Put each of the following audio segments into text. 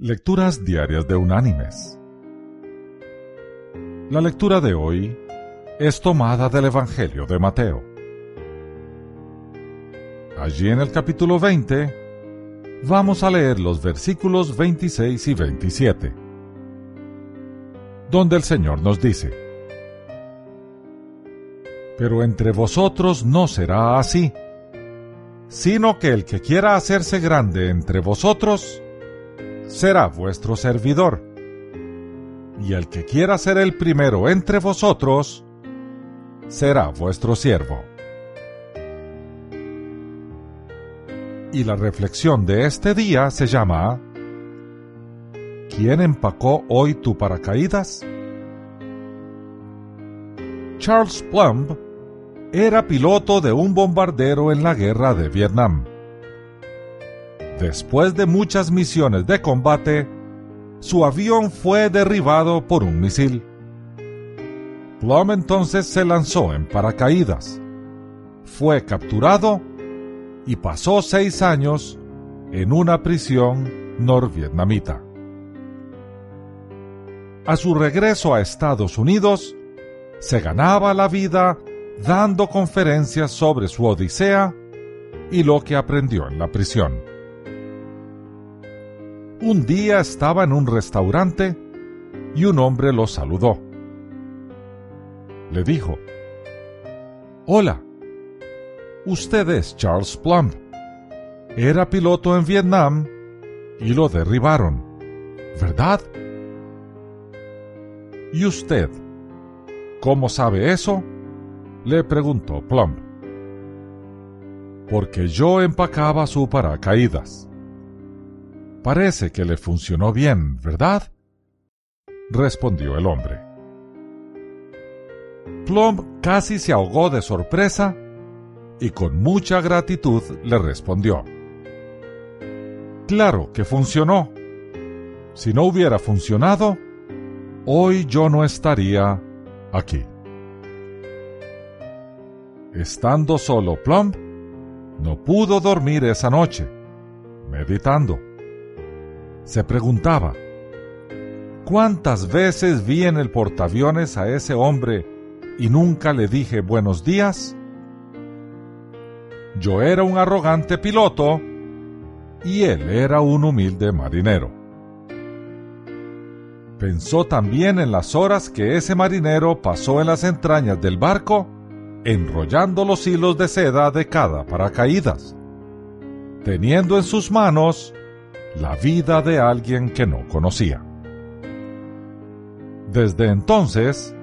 Lecturas Diarias de Unánimes. La lectura de hoy es tomada del Evangelio de Mateo. Allí en el capítulo 20 vamos a leer los versículos 26 y 27, donde el Señor nos dice, Pero entre vosotros no será así, sino que el que quiera hacerse grande entre vosotros, será vuestro servidor. Y el que quiera ser el primero entre vosotros, será vuestro siervo. Y la reflexión de este día se llama ¿Quién empacó hoy tu paracaídas? Charles Plumb era piloto de un bombardero en la guerra de Vietnam. Después de muchas misiones de combate, su avión fue derribado por un misil. Plum entonces se lanzó en paracaídas, fue capturado y pasó seis años en una prisión norvietnamita. A su regreso a Estados Unidos, se ganaba la vida dando conferencias sobre su odisea y lo que aprendió en la prisión. Un día estaba en un restaurante y un hombre lo saludó. Le dijo, Hola, usted es Charles Plumb. Era piloto en Vietnam y lo derribaron, ¿verdad? ¿Y usted? ¿Cómo sabe eso? Le preguntó Plumb. Porque yo empacaba su paracaídas. Parece que le funcionó bien, ¿verdad? respondió el hombre. Plum casi se ahogó de sorpresa y con mucha gratitud le respondió. Claro que funcionó. Si no hubiera funcionado, hoy yo no estaría aquí. Estando solo Plum, no pudo dormir esa noche, meditando se preguntaba, ¿cuántas veces vi en el portaaviones a ese hombre y nunca le dije buenos días? Yo era un arrogante piloto y él era un humilde marinero. Pensó también en las horas que ese marinero pasó en las entrañas del barco enrollando los hilos de seda de cada paracaídas, teniendo en sus manos la vida de alguien que no conocía. Desde entonces,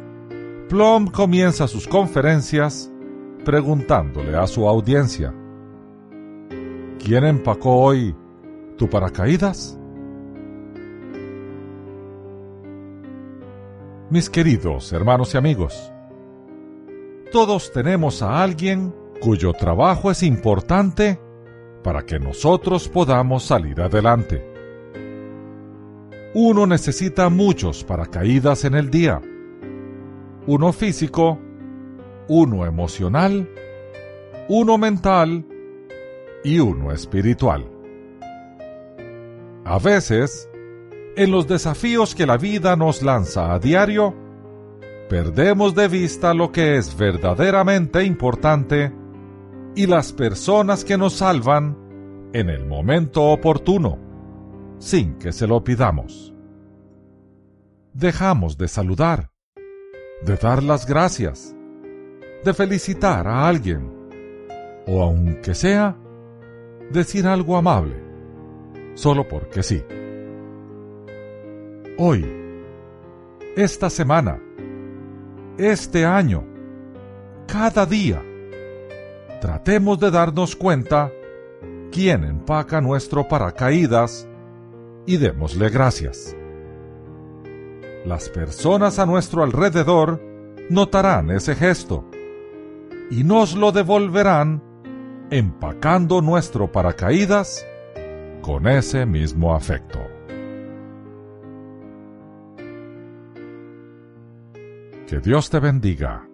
Plum comienza sus conferencias preguntándole a su audiencia, ¿quién empacó hoy tu paracaídas? Mis queridos hermanos y amigos, todos tenemos a alguien cuyo trabajo es importante para que nosotros podamos salir adelante. Uno necesita muchos paracaídas en el día. Uno físico, uno emocional, uno mental y uno espiritual. A veces, en los desafíos que la vida nos lanza a diario, perdemos de vista lo que es verdaderamente importante y las personas que nos salvan en el momento oportuno, sin que se lo pidamos. Dejamos de saludar, de dar las gracias, de felicitar a alguien, o aunque sea, decir algo amable, solo porque sí. Hoy, esta semana, este año, cada día, tratemos de darnos cuenta quién empaca nuestro paracaídas y démosle gracias. Las personas a nuestro alrededor notarán ese gesto y nos lo devolverán empacando nuestro paracaídas con ese mismo afecto. Que Dios te bendiga.